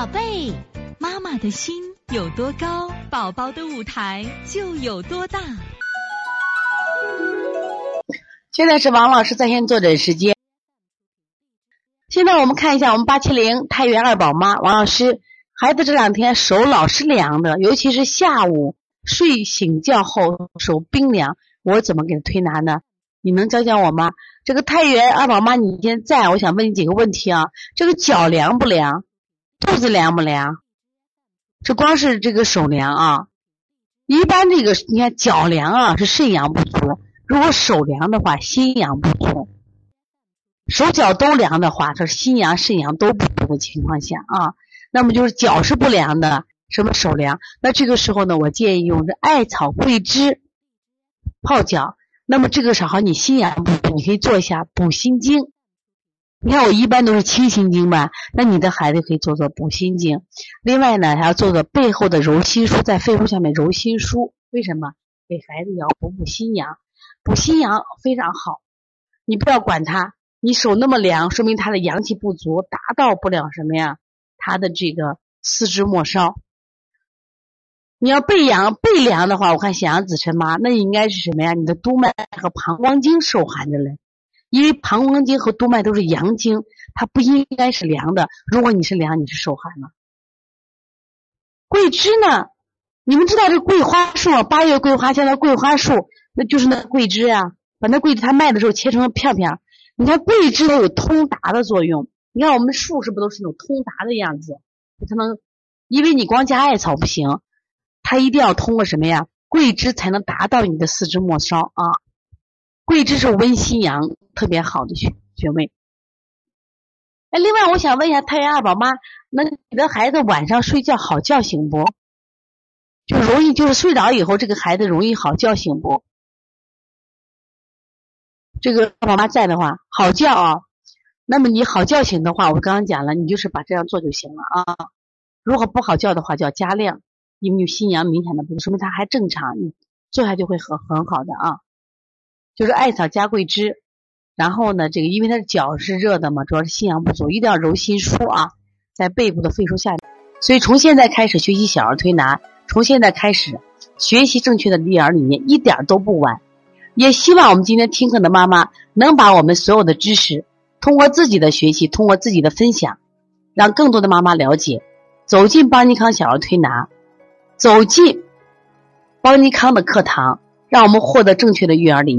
宝贝，妈妈的心有多高，宝宝的舞台就有多大。现在是王老师在线坐诊时间。现在我们看一下我们八七零太原二宝妈王老师，孩子这两天手老是凉的，尤其是下午睡醒觉后手冰凉，我怎么给他推拿呢？你能教教我吗？这个太原二宝妈，你现在我想问你几个问题啊。这个脚凉不凉？肚子凉不凉？这光是这个手凉啊。一般这个你看脚凉啊是肾阳不足，如果手凉的话心阳不足。手脚都凉的话，这心阳肾阳都不足的情况下啊，那么就是脚是不凉的，什么手凉？那这个时候呢，我建议用这艾草桂枝泡脚。那么这个时候你心阳不足，你可以做一下补心经。你看我一般都是清心经吧，那你的孩子可以做做补心经。另外呢，还要做做背后的揉心枢，在肺部下面揉心枢。为什么？给孩子要补补心阳，补心阳非常好。你不要管他，你手那么凉，说明他的阳气不足，达到不了什么呀？他的这个四肢末梢。你要背阳背凉的话，我看显阳子辰妈，那应该是什么呀？你的督脉和膀胱经受寒着嘞，因为膀胱经和督脉都是阳经，它不应该是凉的。如果你是凉，你是受寒了。桂枝呢？你们知道这桂花树啊？八月桂花香的桂花树，那就是那桂枝呀。把那桂枝它卖的时候切成了片片。你看桂枝它有通达的作用。你看我们树是不是都是那种通达的样子？它能，因为你光加艾草不行。它一定要通过什么呀？桂枝才能达到你的四肢末梢啊！桂枝是温心阳特别好的穴穴位。哎，另外我想问一下太原二宝妈，那你的孩子晚上睡觉好觉醒不？就容易就是睡着以后，这个孩子容易好觉醒不？这个宝妈在的话，好觉啊。那么你好觉醒的话，我刚刚讲了，你就是把这样做就行了啊。如果不好觉的话，就要加量。因为心阳明显的不足，说明他还正常，你做下去会很很好的啊。就是艾草加桂枝，然后呢，这个因为他的脚是热的嘛，主要是心阳不足，一定要揉心枢啊，在背部的肺腧下。所以从现在开始学习小儿推拿，从现在开始学习正确的育儿理念，一点都不晚。也希望我们今天听课的妈妈能把我们所有的知识，通过自己的学习，通过自己的分享，让更多的妈妈了解，走进邦尼康小儿推拿。走进邦尼康的课堂，让我们获得正确的育儿理念。